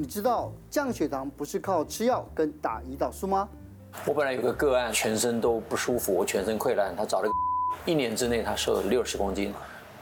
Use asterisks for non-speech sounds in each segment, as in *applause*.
你知道降血糖不是靠吃药跟打胰岛素吗？我本来有个个案，全身都不舒服，我全身溃烂，他找了个，一年之内他瘦了六十公斤，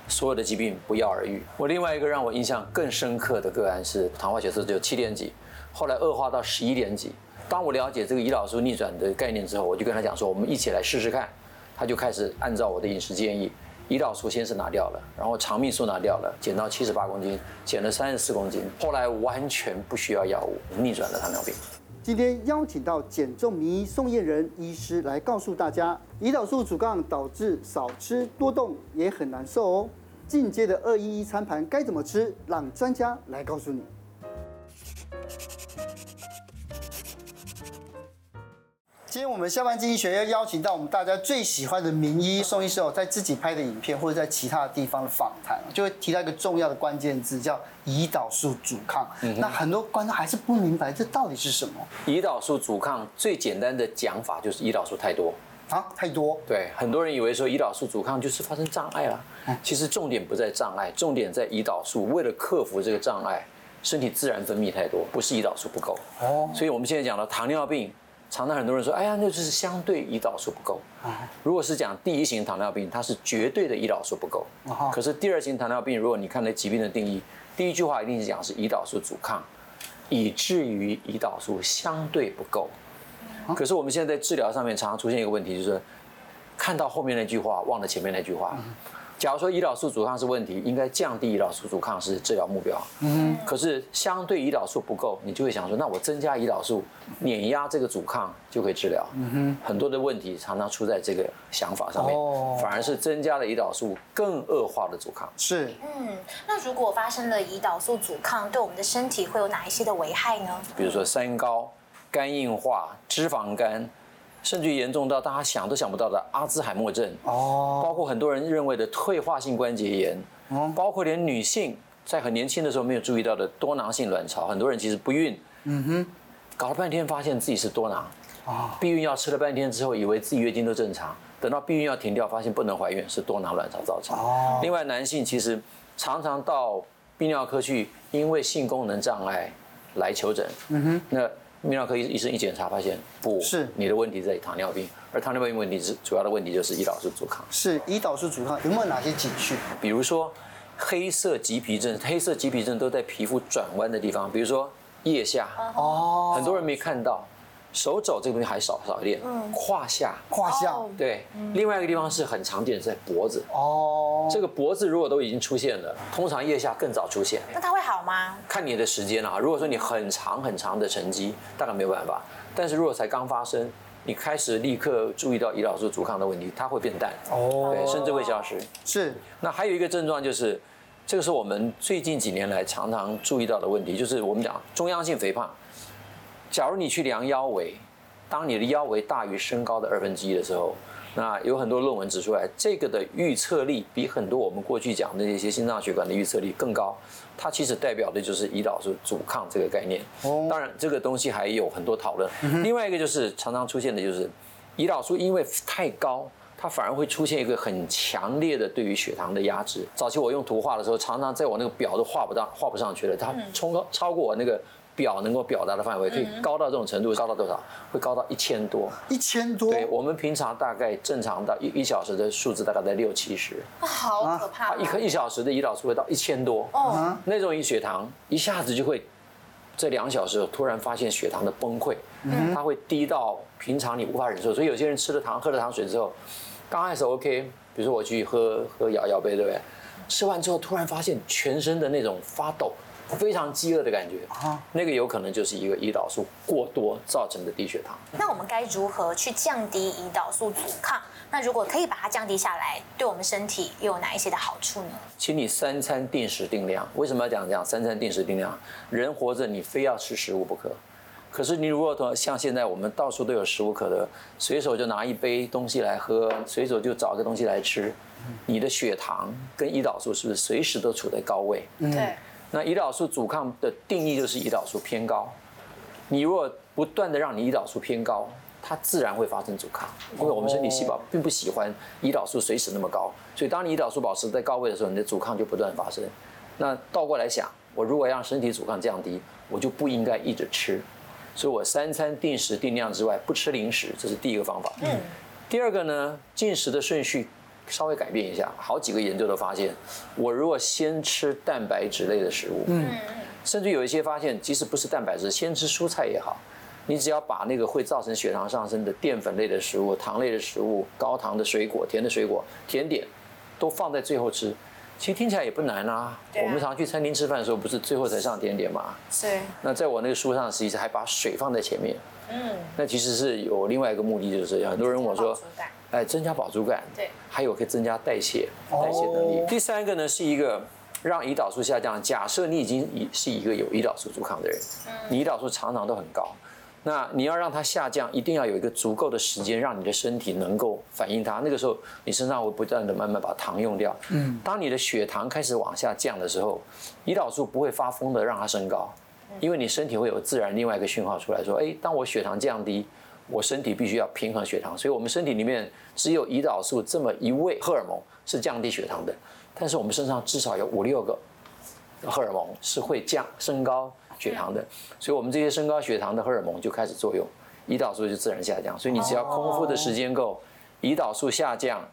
所有的疾病不药而愈。我另外一个让我印象更深刻的个案是糖化血色只有七点几，后来恶化到十一点几。当我了解这个胰岛素逆转的概念之后，我就跟他讲说，我们一起来试试看。他就开始按照我的饮食建议，胰岛素先是拿掉了，然后肠泌素拿掉了，减到七十八公斤，减了三十四公斤，后来完全不需要药物，逆转了糖尿病。今天邀请到减重名医宋晏仁医师来告诉大家，胰岛素阻抗导致少吃多动也很难受哦。进阶的二一一餐盘该怎么吃？让专家来告诉你。今天我们下班经济学要邀请到我们大家最喜欢的名医宋医师哦，在自己拍的影片或者在其他的地方的访谈，就会提到一个重要的关键字，叫胰岛素阻抗。嗯，那很多观众还是不明白这到底是什么？胰岛素阻抗最简单的讲法就是胰岛素太多啊，太多。对，很多人以为说胰岛素阻抗就是发生障碍了，其实重点不在障碍，重点在胰岛素为了克服这个障碍，身体自然分泌太多，不是胰岛素不够。哦，所以我们现在讲的糖尿病。常常很多人说，哎呀，那就是相对胰岛素不够。如果是讲第一型糖尿病，它是绝对的胰岛素不够。可是第二型糖尿病，如果你看那疾病的定义，第一句话一定是讲是胰岛素阻抗，以至于胰岛素相对不够。可是我们现在在治疗上面常常出现一个问题，就是看到后面那句话，忘了前面那句话。假如说胰岛素阻抗是问题，应该降低胰岛素阻抗是治疗目标。嗯，可是相对胰岛素不够，你就会想说，那我增加胰岛素，碾压这个阻抗就可以治疗。嗯哼，很多的问题常常出在这个想法上面，反而是增加了胰岛素更恶化的阻抗。是，嗯，那如果发生了胰岛素阻抗，对我们的身体会有哪一些的危害呢？比如说三高、肝硬化、脂肪肝。甚至严重到大家想都想不到的阿兹海默症哦，包括很多人认为的退化性关节炎，包括连女性在很年轻的时候没有注意到的多囊性卵巢，很多人其实不孕，嗯哼，搞了半天发现自己是多囊，啊，避孕药吃了半天之后，以为自己月经都正常，等到避孕药停掉，发现不能怀孕，是多囊卵巢造成。哦，另外男性其实常常到泌尿科去，因为性功能障碍来求诊，嗯哼，那。泌尿科医医生一检查发现，不是你的问题在糖尿病，而糖尿病问题是主要的问题就是胰岛素阻抗。是胰岛素阻抗有没有哪些警讯？比如说黑色棘皮症，黑色棘皮症都在皮肤转弯的地方，比如说腋下，哦，很多人没看到。手肘这个东西还少少一点，嗯，胯下，胯下，对，另外一个地方是很常见的，在脖子，哦，这个脖子如果都已经出现了，通常腋下更早出现，那它会好吗？看你的时间啊，如果说你很长很长的沉积，大概没有办法，但是如果才刚发生，你开始立刻注意到胰岛素阻抗的问题，它会变淡，哦，对，甚至会消失。是，那还有一个症状就是，这个是我们最近几年来常常注意到的问题，就是我们讲中央性肥胖。假如你去量腰围，当你的腰围大于身高的二分之一的时候，那有很多论文指出来，这个的预测力比很多我们过去讲的那些心脏血管的预测力更高。它其实代表的就是胰岛素阻抗这个概念。当然，这个东西还有很多讨论。另外一个就是常常出现的就是胰岛素因为太高，它反而会出现一个很强烈的对于血糖的压制。早期我用图画的时候，常常在我那个表都画不到、画不上去了，它冲高超过我那个。表能够表达的范围可以高到这种程度，高到多少？会高到一千多。一千多。对，我们平常大概正常到一一小时的数字大概在六七十。好可怕！一颗一小时的胰岛素会到一千多。哦。那种一血糖一下子就会，这两小时突然发现血糖的崩溃，嗯，它会低到平常你无法忍受。所以有些人吃了糖，喝了糖水之后，刚开始 OK，比如说我去喝喝摇摇杯，对不对？吃完之后突然发现全身的那种发抖。非常饥饿的感觉啊，那个有可能就是一个胰岛素过多造成的低血糖。那我们该如何去降低胰岛素阻抗？那如果可以把它降低下来，对我们身体又有哪一些的好处呢？请你三餐定时定量。为什么要讲讲三餐定时定量？人活着你非要吃食物不可。可是你如果像现在我们到处都有食物可得，随手就拿一杯东西来喝，随手就找个东西来吃，你的血糖跟胰岛素是不是随时都处在高位？对。那胰岛素阻抗的定义就是胰岛素偏高。你如果不断的让你胰岛素偏高，它自然会发生阻抗，因为我们身体细胞并不喜欢胰岛素随时那么高，所以当你胰岛素保持在高位的时候，你的阻抗就不断发生。那倒过来想，我如果让身体阻抗降低，我就不应该一直吃。所以我三餐定时定量之外，不吃零食，这是第一个方法。嗯。第二个呢，进食的顺序稍微改变一下。好几个研究都发现，我如果先吃蛋白质类的食物，嗯，甚至有一些发现，即使不是蛋白质，先吃蔬菜也好。你只要把那个会造成血糖上升的淀粉类的食物、糖类的食物、高糖的水果、甜的水果、甜点，都放在最后吃。其实听起来也不难啊。啊。我们常去餐厅吃饭的时候，不是最后才上甜点吗？是。那在我那个书上，实际上还把水放在前面。嗯。那其实是有另外一个目的，就是很多人问我说，哎，增加饱足感。对。还有可以增加代谢，代谢能力。哦。第三个呢，是一个让胰岛素下降。假设你已经已是一个有胰岛素阻抗的人，你胰岛素常常都很高。那你要让它下降，一定要有一个足够的时间，让你的身体能够反应它。那个时候，你身上会不断的慢慢把糖用掉。嗯。当你的血糖开始往下降的时候，胰岛素不会发疯的让它升高，因为你身体会有自然另外一个讯号出来说：哎，当我血糖降低，我身体必须要平衡血糖。所以我们身体里面只有胰岛素这么一位荷尔蒙是降低血糖的，但是我们身上至少有五六个荷尔蒙是会降升高。血糖的，所以我们这些升高血糖的荷尔蒙就开始作用，胰岛素就自然下降。所以你只要空腹的时间够，胰岛素下降，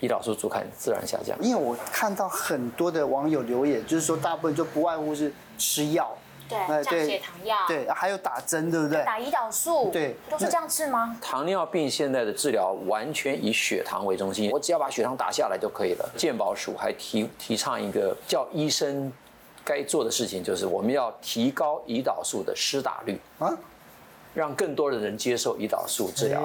胰岛素阻抗自然下降。因为我看到很多的网友留言，就是说大部分就不外乎是吃药，对，降血糖药，对，还有打针，对不对？打胰岛素，对，都是这样治吗？糖尿病现在的治疗完全以血糖为中心，我只要把血糖打下来就可以了。健保署还提提倡一个叫医生。该做的事情就是我们要提高胰岛素的施打率啊，让更多的人接受胰岛素治疗。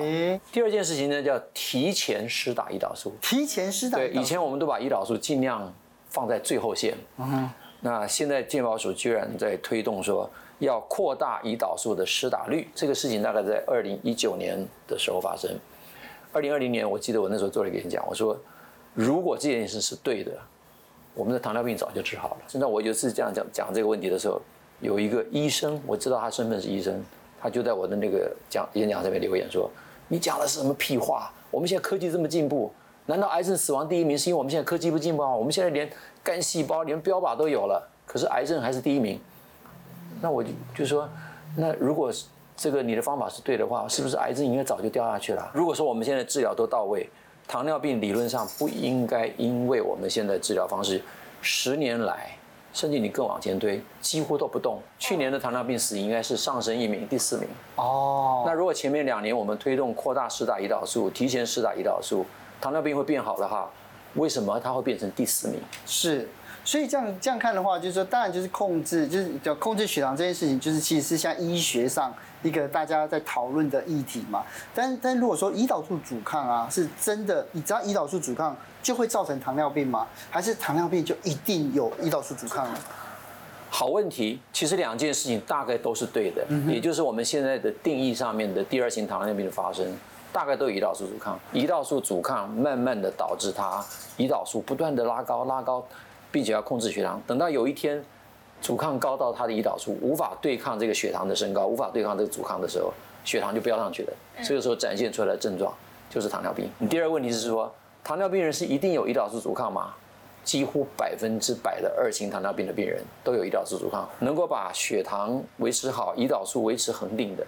第二件事情呢，叫提前施打胰岛素。提前施打。对，以前我们都把胰岛素尽量放在最后线。嗯。那现在健保署居然在推动说要扩大胰岛素的施打率，这个事情大概在二零一九年的时候发生。二零二零年，我记得我那时候做了一个演讲，我说如果这件事是对的。我们的糖尿病早就治好了。现在我有一次这样讲讲这个问题的时候，有一个医生，我知道他身份是医生，他就在我的那个讲演讲上面留言说：“你讲的是什么屁话？我们现在科技这么进步，难道癌症死亡第一名是因为我们现在科技不进步吗？我们现在连干细胞连标靶都有了，可是癌症还是第一名。那我就就说，那如果这个你的方法是对的话，是不是癌症应该早就掉下去了？如果说我们现在治疗都到位。”糖尿病理论上不应该因为我们现在治疗方式，十年来，甚至你更往前推，几乎都不动。去年的糖尿病死应该是上升一名，第四名。哦。那如果前面两年我们推动扩大施打胰岛素，提前施打胰岛素，糖尿病会变好的哈，为什么它会变成第四名？是。所以这样这样看的话，就是说，当然就是控制，就是叫控制血糖这件事情，就是其实是像医学上一个大家在讨论的议题嘛。但但如果说胰岛素阻抗啊，是真的，你知道胰岛素阻抗就会造成糖尿病吗？还是糖尿病就一定有胰岛素阻抗呢？好问题，其实两件事情大概都是对的，也就是我们现在的定义上面的第二型糖尿病的发生，大概都有胰岛素阻抗。胰岛素阻抗慢慢的导致它胰岛素不断的拉高拉高。并且要控制血糖，等到有一天阻抗高到它的胰岛素无法对抗这个血糖的升高，无法对抗这个阻抗的时候，血糖就飙上去了。这个时候展现出来的症状就是糖尿病。你第二个问题是说，糖尿病人是一定有胰岛素阻抗吗？几乎百分之百的二型糖尿病的病人都有胰岛素阻抗，能够把血糖维持好，胰岛素维持恒定的。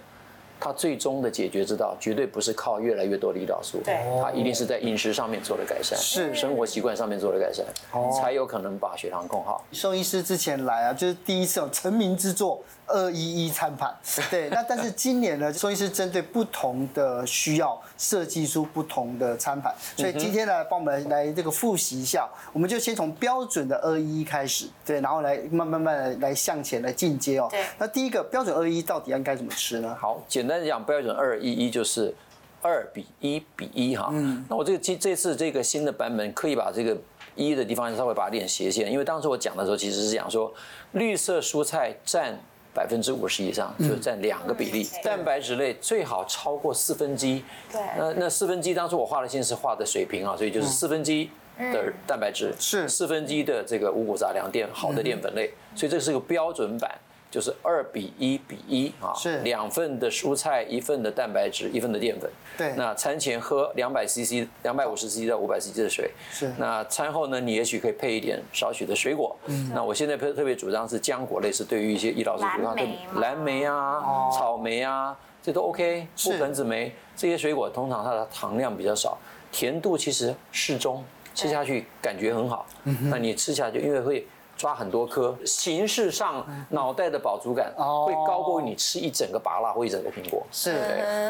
它最终的解决之道，绝对不是靠越来越多的胰岛素，对，它一定是在饮食上面做了改善，是生活习惯上面做了改善，才有可能把血糖控好。宋医师之前来啊，就是第一次有成名之作。二一一餐盘，*laughs* 对，那但是今年呢，宋医师针对不同的需要设计出不同的餐盘，所以今天呢，帮我们来这个复习一下，我们就先从标准的二一一开始，对，然后来慢慢慢的来向前来进阶哦。对，那第一个标准二一一到底应该怎么吃呢？好，简单的讲，标准二一一就是二比一比一哈。嗯。那我这个这这次这个新的版本，刻意把这个一的地方稍微把它点斜线，因为当时我讲的时候，其实是讲说绿色蔬菜占。百分之五十以上就占两个比例，嗯、蛋白质类最好超过四分之一。对，那那四分之一当初我画的线是画的水平啊，所以就是四分之一的蛋白质，是。四分之一的这个五谷杂粮淀好的淀粉类，所以这是个标准版。就是二比一比一啊，是两份的蔬菜，一份的蛋白质，一份的淀粉。对。那餐前喝两百 CC、两百五十 CC 到五百 CC 的水。是。那餐后呢，你也许可以配一点少许的水果。嗯。那我现在特特别主张是浆果类，是对于一些胰岛素阻抗，蓝莓啊、草莓啊，这都 OK。覆盆子莓这些水果通常它的糖量比较少，甜度其实适中。吃下去感觉很好，嗯那你吃下去，因为会抓很多颗，形式上脑袋的饱足感会高过于你吃一整个芭乐或一整个苹果。是，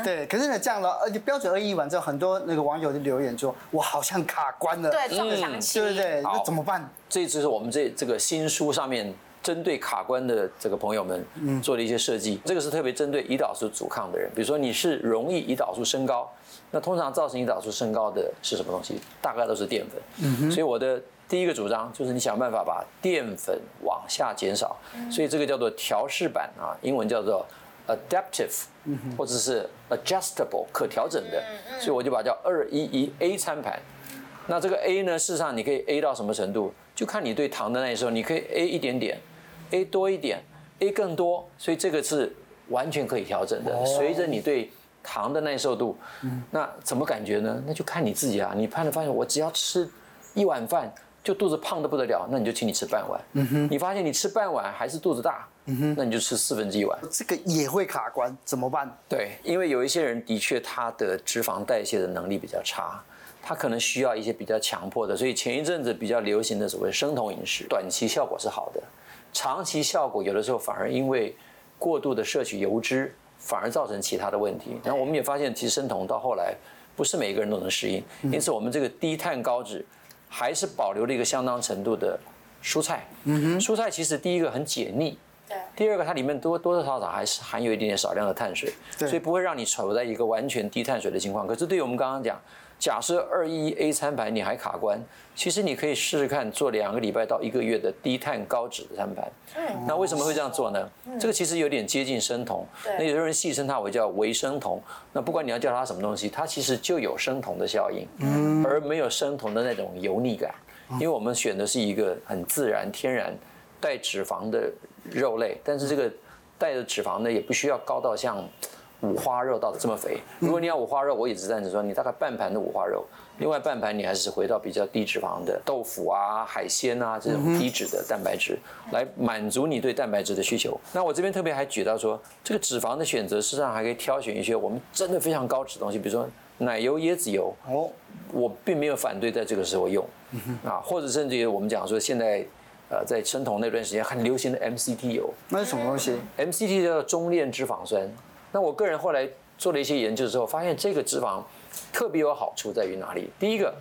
对。可是呢，这样了而且标准二一完之后，很多那个网友就留言说，我好像卡关了，对，撞墙期，对不对？那怎么办？这次是我们这这个新书上面针对卡关的这个朋友们做了一些设计。这个是特别针对胰岛素阻抗的人，比如说你是容易胰岛素升高。那通常造成胰岛素升高的是什么东西？大概都是淀粉。嗯哼。所以我的第一个主张就是你想办法把淀粉往下减少。所以这个叫做调试版啊，英文叫做 adaptive，或者是 adjustable 可调整的。所以我就把它叫二一一 A 餐盘。那这个 A 呢，事实上你可以 A 到什么程度？就看你对糖的耐受，你可以 A 一点点，A 多一点，A 更多。所以这个是完全可以调整的，随着你对。糖的耐受度，那怎么感觉呢？那就看你自己啊。你判断发现，我只要吃一碗饭就肚子胖的不得了，那你就请你吃半碗。嗯哼。你发现你吃半碗还是肚子大，嗯哼，那你就吃四分之一碗。这个也会卡关，怎么办？对，因为有一些人的确他的脂肪代谢的能力比较差，他可能需要一些比较强迫的。所以前一阵子比较流行的所谓生酮饮食，短期效果是好的，长期效果有的时候反而因为过度的摄取油脂。反而造成其他的问题。然后我们也发现，其实生酮到后来不是每一个人都能适应。因此，我们这个低碳高脂还是保留了一个相当程度的蔬菜。蔬菜其实第一个很解腻，第二个它里面多多多少少还是含有一点点少量的碳水，所以不会让你处在一个完全低碳水的情况。可是对于我们刚刚讲。假设二一 A 餐盘你还卡关，其实你可以试试看做两个礼拜到一个月的低碳高脂的餐盘。嗯，那为什么会这样做呢？这个其实有点接近生酮。那有的人戏称它为叫微生酮。那不管你要叫它什么东西，它其实就有生酮的效应，而没有生酮的那种油腻感。因为我们选的是一个很自然、天然带脂肪的肉类，但是这个带的脂肪呢，也不需要高到像。五花肉到这么肥，如果你要五花肉，我也只赞成说你大概半盘的五花肉，另外半盘你还是回到比较低脂肪的豆腐啊、海鲜啊这种低脂的蛋白质，来满足你对蛋白质的需求。那我这边特别还举到说，这个脂肪的选择，事实上还可以挑选一些我们真的非常高脂的东西，比如说奶油、椰子油。哦，我并没有反对在这个时候用，啊，或者甚至于我们讲说现在呃在生酮那段时间很流行的 MCT 油，那是什么东西？MCT 叫中链脂肪酸。那我个人后来做了一些研究之后，发现这个脂肪特别有好处在于哪里？第一个，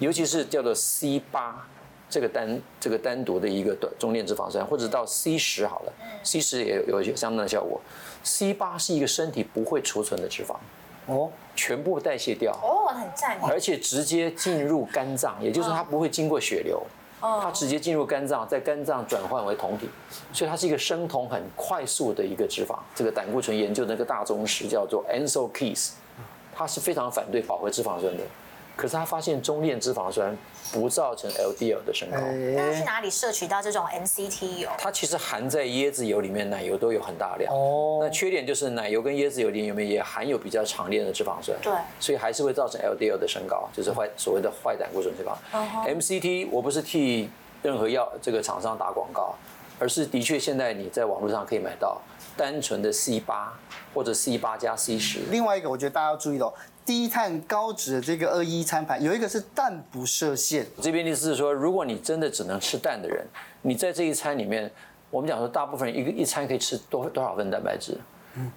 尤其是叫做 C 八这个单这个单独的一个短中链脂肪酸，或者到 C 十好了，C 十也有有相当的效果。C 八是一个身体不会储存的脂肪，哦，全部代谢掉，哦，很赞，而且直接进入肝脏，也就是它不会经过血流。它直接进入肝脏，在肝脏转换为酮体，所以它是一个生酮很快速的一个脂肪。这个胆固醇研究的那个大宗师叫做 Ancel Keys，他是非常反对饱和脂肪酸的。可是他发现中链脂肪酸不造成 LDL 的升高。那去哪里摄取到这种 MCT 油？它其实含在椰子油里面，奶油都有很大量。哦。那缺点就是奶油跟椰子油里面也含有比较长链的脂肪酸。对。所以还是会造成 LDL 的升高，就是坏所谓的坏胆固醇脂肪。MCT 我不是替任何药这个厂商打广告，而是的确现在你在网络上可以买到单纯的 C 八或者 C 八加 C 十。另外一个我觉得大家要注意哦。低碳高脂的这个二一餐盘，有一个是蛋不设限。这边的意思是说，如果你真的只能吃蛋的人，你在这一餐里面，我们讲说大部分人一个一餐可以吃多多少份蛋白质？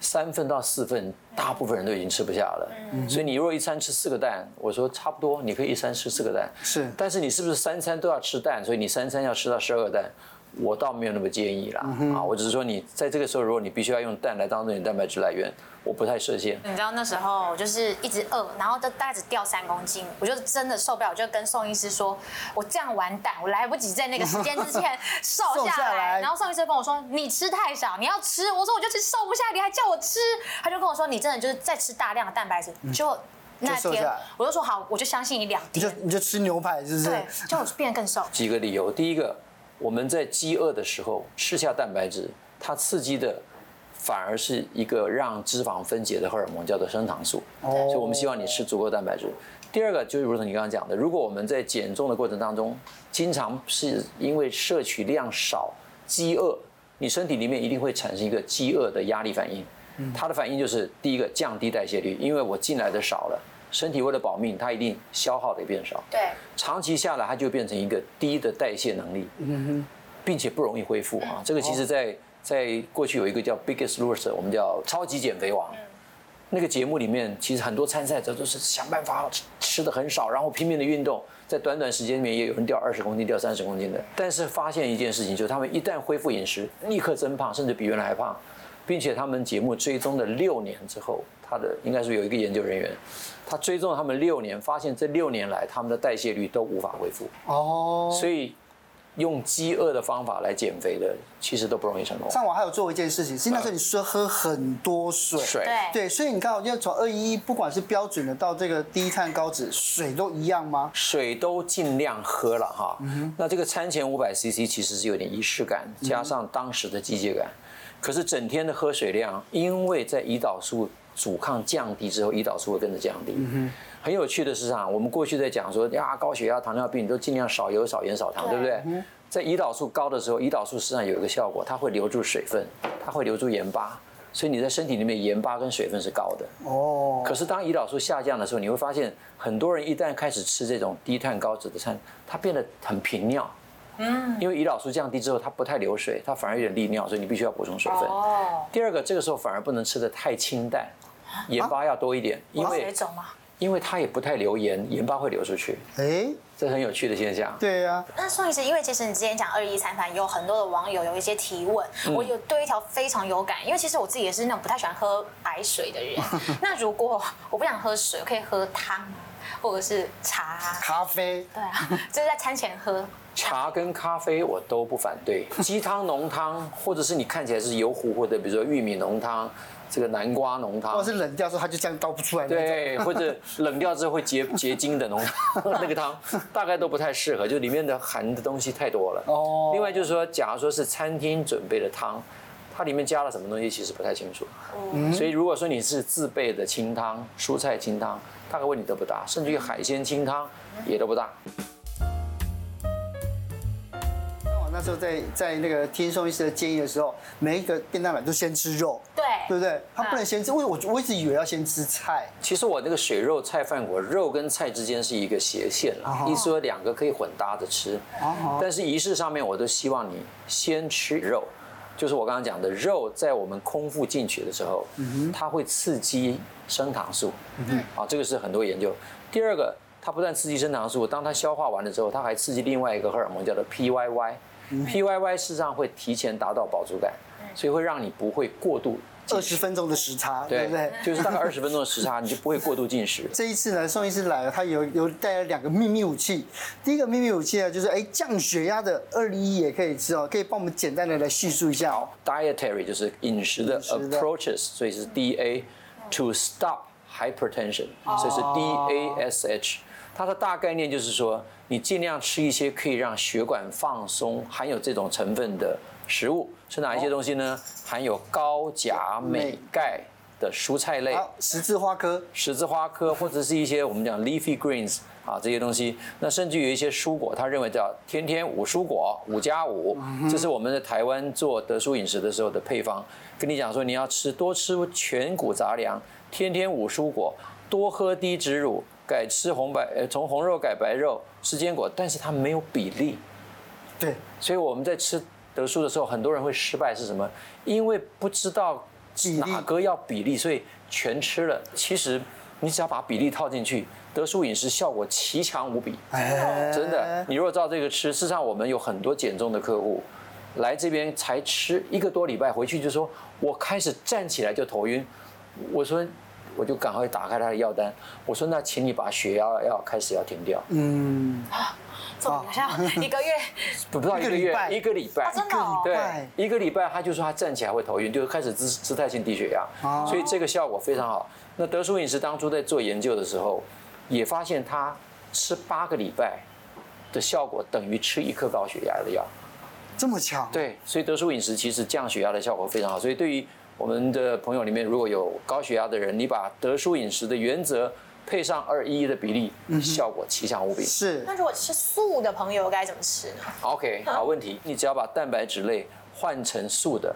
三份到四份，大部分人都已经吃不下了。所以你如果一餐吃四个蛋，我说差不多，你可以一餐吃四个蛋。是，但是你是不是三餐都要吃蛋？所以你三餐要吃到十二个蛋？我倒没有那么建议啦，啊，我只是说你在这个时候，如果你必须要用蛋来当做你蛋白质来源，我不太设限。你知道那时候我就是一直饿，然后都大概只掉三公斤，我就真的受不了，我就跟宋医师说，我这样完蛋，我来不及在那个时间之前 *laughs* 瘦下来。然后宋医师跟我说，你吃太少，你要吃。我说我就吃瘦不下，你还叫我吃？他就跟我说，你真的就是在吃大量的蛋白质，就那天我就说好，我就相信你两天。你就你就吃牛排，是不是？对，就我变得更瘦。几个理由，第一个。我们在饥饿的时候吃下蛋白质，它刺激的反而是一个让脂肪分解的荷尔蒙，叫做升糖素。哦，所以我们希望你吃足够蛋白质。第二个就是如同你刚刚讲的，如果我们在减重的过程当中，经常是因为摄取量少、饥饿，你身体里面一定会产生一个饥饿的压力反应。它的反应就是第一个降低代谢率，因为我进来的少了，身体为了保命，它一定消耗得变少。对，长期下来它就变成一个低的代谢能力，并且不容易恢复啊。这个其实在在过去有一个叫 Biggest Loser，我们叫超级减肥王。那个节目里面，其实很多参赛者都是想办法吃吃的很少，然后拼命的运动，在短短时间里面也有人掉二十公斤、掉三十公斤的。但是发现一件事情，就是他们一旦恢复饮食，立刻增胖，甚至比原来还胖，并且他们节目追踪了六年之后，他的应该是有一个研究人员，他追踪了他们六年，发现这六年来他们的代谢率都无法恢复。哦，所以。用饥饿的方法来减肥的，其实都不容易成功。上网还有做一件事情，是那时候你说喝很多水，水对，所以你看，因为从二一一，不管是标准的到这个低碳高脂，水都一样吗？水都尽量喝了哈。嗯、那这个餐前五百 CC 其实是有点仪式感，加上当时的机械感。可是整天的喝水量，因为在胰岛素阻抗降低之后，胰岛素会跟着降低。嗯很有趣的是啊，我们过去在讲说呀，高血压、糖尿病都尽量少油、少盐、少糖，对不对？在胰岛素高的时候，胰岛素实际上有一个效果，它会留住水分，它会留住盐巴，所以你在身体里面盐巴跟水分是高的。哦。可是当胰岛素下降的时候，你会发现很多人一旦开始吃这种低碳高脂的餐，它变得很频尿。嗯。因为胰岛素降低之后，它不太流水，它反而有点利尿，所以你必须要补充水分。哦。第二个，这个时候反而不能吃的太清淡，盐巴要多一点，因为。因为它也不太流盐，盐巴会流出去。哎，这很有趣的现象。对呀、啊。那宋医师，因为其实你之前讲二一三餐，有很多的网友有一些提问，嗯、我有对一条非常有感，因为其实我自己也是那种不太喜欢喝白水的人。*laughs* 那如果我不想喝水，我可以喝汤，或者是茶、咖啡。对啊，*laughs* 就是在餐前喝。茶跟咖啡我都不反对，*laughs* 鸡汤、浓汤，或者是你看起来是油糊或者比如说玉米浓汤。这个南瓜浓汤，或者是冷掉之后它就这样倒不出来。对，或者冷掉之后会结结晶的浓汤，*laughs* 那个汤大概都不太适合，就里面的含的东西太多了。哦。另外就是说，假如说是餐厅准备的汤，它里面加了什么东西其实不太清楚。嗯。所以如果说你是自备的清汤、蔬菜清汤，大概问题都不大，甚至于海鲜清汤也都不大。那时候在在那个听宋医师的建议的时候，每一个便当碗都先吃肉，对，对不对？他不能先吃，为我我一直以为要先吃菜。其实我那个水肉菜饭果，肉跟菜之间是一个斜线了，意思说两个可以混搭着吃。但是仪式上面，我都希望你先吃肉，就是我刚刚讲的肉，在我们空腹进去的时候，它会刺激升糖素，嗯啊，这个是很多研究。第二个，它不但刺激升糖素，当它消化完了之后，它还刺激另外一个荷尔蒙，叫做 PYY。PYY 事实上会提前达到饱足感，所以会让你不会过度。二十分钟的时差，对，对不对？就是大概二十分钟的时差，你就不会过度进食。这一次呢，宋医师来了，他有有带来两个秘密武器。第一个秘密武器呢，就是哎降血压的二零一也可以吃哦，可以帮我们简单的来叙述一下哦。Dietary 就是饮食的 approaches，所以是 DA to stop hypertension，所以是 DASH。它的大概念就是说。你尽量吃一些可以让血管放松、含有这种成分的食物，是哪一些东西呢？含有高钾、镁、钙的蔬菜类，十字花科、十字花科，或者是一些我们讲 leafy greens 啊这些东西。那甚至有一些蔬果，他认为叫天天五蔬果，五加五，这是我们在台湾做德叔饮食的时候的配方。跟你讲说，你要吃多吃全谷杂粮，天天五蔬果，多喝低脂乳。改吃红白，呃，从红肉改白肉，吃坚果，但是它没有比例，对，所以我们在吃德叔的时候，很多人会失败是什么？因为不知道哪个要比例，所以全吃了。其实你只要把比例套进去，德叔饮食效果奇强无比，真的。你如果照这个吃，事实上我们有很多减重的客户来这边才吃一个多礼拜，回去就说我开始站起来就头晕，我说。我就赶快打开他的药单，我说：“那请你把血压药开始要停掉。”嗯，啊，怎么像一个月？*laughs* 不到一个月，一个礼拜，真的哦。对，一个礼拜，他就说他站起来会头晕，就是开始姿姿态性低血压，所以这个效果非常好。那德叔饮食当初在做研究的时候，也发现他吃八个礼拜的效果等于吃一颗高血压的药。这么强？对，所以德叔饮食其实降血压的效果非常好。所以对于我们的朋友里面，如果有高血压的人，你把德叔饮食的原则配上二一一的比例，效果奇强无比。是。那如果吃素的朋友该怎么吃呢？OK，好问题。你只要把蛋白质类换成素的。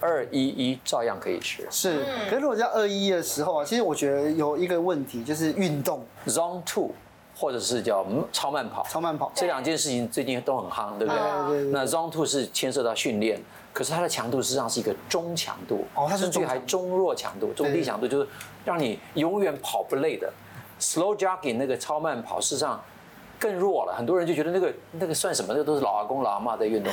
二一一照样可以吃，是。可是如果在二一一的时候啊，其实我觉得有一个问题，就是运动，Zone Two，或者是叫超慢跑。超慢跑这两件事情最近都很夯，对不对？对对对。那 Zone Two 是牵涉到训练，可是它的强度实际上是一个中强度，哦，它是甚至还中弱强度，中低强度就是让你永远跑不累的。Slow jogging 那个超慢跑，事实上更弱了。很多人就觉得那个那个算什么？那个都是老阿公老阿妈的运动。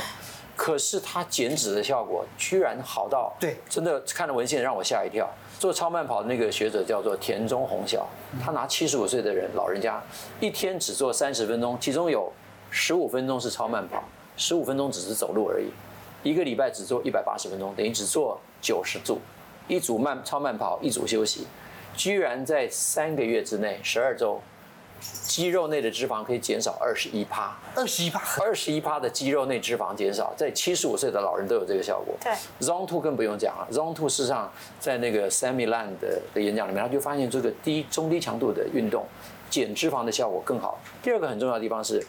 可是它减脂的效果居然好到，对，真的看了文献让我吓一跳。做超慢跑的那个学者叫做田中宏晓，他拿七十五岁的人老人家，一天只做三十分钟，其中有十五分钟是超慢跑，十五分钟只是走路而已。一个礼拜只做一百八十分钟，等于只做九十组，一组慢超慢跑，一组休息，居然在三个月之内，十二周。肌肉内的脂肪可以减少二十一趴，二十一趴，二十一趴的肌肉内脂肪减少，在七十五岁的老人都有这个效果。对，Zone Two 更不用讲了，Zone Two 事实上在那个 Sammy Land 的的演讲里面，他就发现这个低中低强度的运动减脂肪的效果更好。第二个很重要的地方是，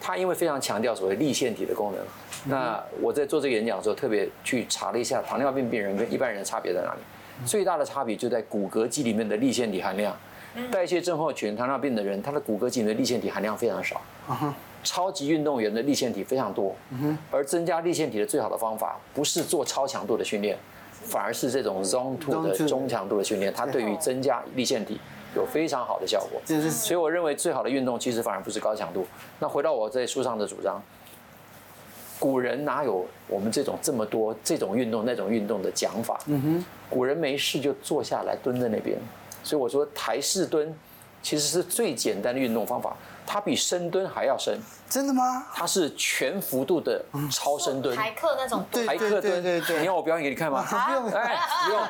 他因为非常强调所谓立腺体的功能。那我在做这个演讲的时候，特别去查了一下糖尿病病人跟一般人的差别在哪里，最大的差别就在骨骼肌里面的粒腺体含量。代谢症候群、糖尿病的人，他的骨骼肌里的粒腺体含量非常少。超级运动员的粒腺体非常多。而增加粒腺体的最好的方法，不是做超强度的训练，反而是这种 Zone Two 的中强度的训练，它对于增加粒腺体有非常好的效果。所以我认为最好的运动其实反而不是高强度。那回到我在书上的主张，古人哪有我们这种这么多这种运动那种运动的讲法？嗯哼古人没事就坐下来蹲在那边。所以我说台式蹲其实是最简单的运动方法，它比深蹲还要深。真的吗？它是全幅度的超深蹲。台客那种蹲。台客蹲，对对对。你要我表演给你看吗？不用，哎，*laughs* 不用。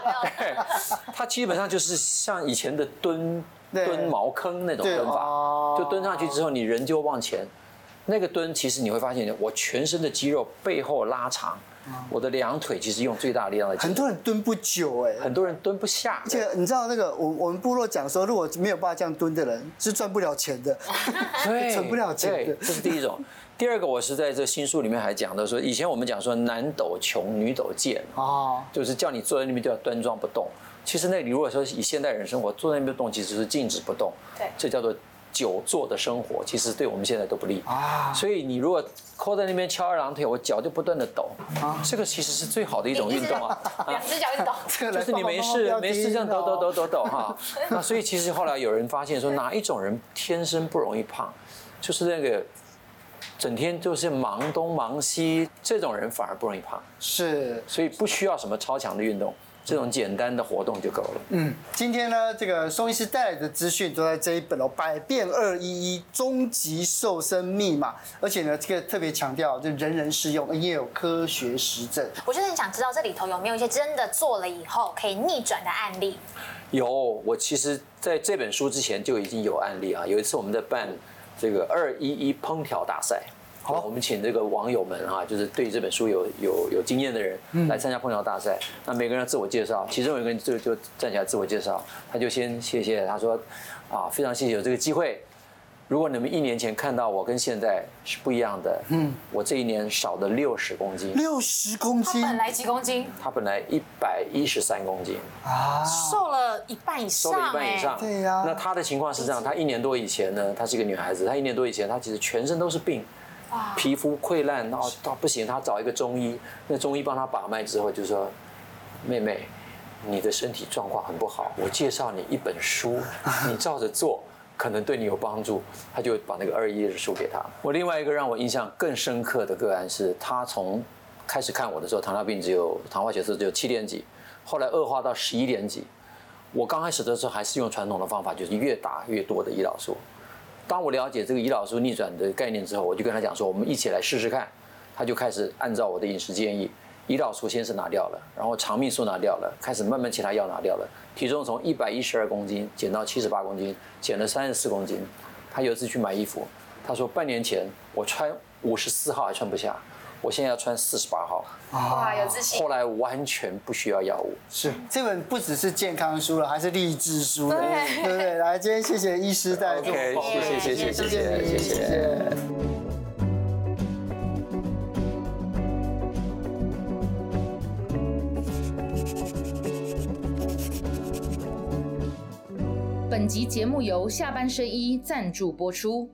*laughs* 它基本上就是像以前的蹲蹲茅坑那种蹲法，就蹲上去之后，你人就往前。那个蹲其实你会发现，我全身的肌肉背后拉长。我的两腿其实用最大力量的。很多人蹲不久哎，很多人蹲不下。而且你知道那个，我我们部落讲说，如果没有办法这样蹲的人，是赚不了钱的，对，*laughs* 存不了钱的。这是第一种。第二个，我是在这新书里面还讲的说，以前我们讲说男抖穷，女抖贱哦，就是叫你坐在那边就要端庄不动。其实那你如果说以现代人生活，坐在那边动，其实是静止不动。对，这叫做。久坐的生活其实对我们现在都不利。啊，所以你如果靠在那边翘二郎腿，我脚就不断的抖。啊，这个其实是最好的一种运动啊，两只脚一抖，就是你没事没事这样抖抖抖抖抖哈，*laughs* 那所以其实后来有人发现说，哪一种人天生不容易胖，就是那个整天就是忙东忙西这种人反而不容易胖，是，所以不需要什么超强的运动。这种简单的活动就够了。嗯，今天呢，这个宋医师带来的资讯都在这一本哦，《百变二一一终极瘦身密码》，而且呢，这个特别强调就人人适用，也有科学实证。我就很想知道这里头有没有一些真的做了以后可以逆转的案例。有，我其实在这本书之前就已经有案例啊。有一次我们在办这个二一一烹调大赛。好，我们请这个网友们哈，就是对这本书有有有经验的人来参加烹调大赛。那每个人要自我介绍，其中有一个人就就站起来自我介绍，他就先谢谢他说，啊，非常谢谢有这个机会。如果你们一年前看到我跟现在是不一样的，嗯，我这一年少了六十公斤，六十公斤，他本来几公斤？他本来一百一十三公斤啊，瘦了一半以上，瘦了一半以上，对呀。那他的情况是这样，他一年多以前呢，她是一个女孩子，她一年多以前她其实全身都是病。皮肤溃烂，然后到不行，他找一个中医，那中医帮他把脉之后就说：“妹妹，你的身体状况很不好，我介绍你一本书，你照着做，可能对你有帮助。”他就把那个二一的书给他。我另外一个让我印象更深刻的个案是，他从开始看我的时候，糖尿病只有糖化血色只有七点几，后来恶化到十一点几。我刚开始的时候还是用传统的方法，就是越打越多的胰岛素。当我了解这个胰岛素逆转的概念之后，我就跟他讲说，我们一起来试试看。他就开始按照我的饮食建议，胰岛素先是拿掉了，然后肠泌素拿掉了，开始慢慢其他药拿掉了，体重从一百一十二公斤减到七十八公斤，减了三十四公斤。他有一次去买衣服，他说半年前我穿五十四号还穿不下，我现在要穿四十八号。哇，有自信。后来完全不需要药物。是，这本不只是健康书了，还是励志书了，对。不对？来，今天谢谢医师带来这么，OK，谢谢谢谢谢谢谢谢。谢谢。本集节目由下半身衣赞助播出。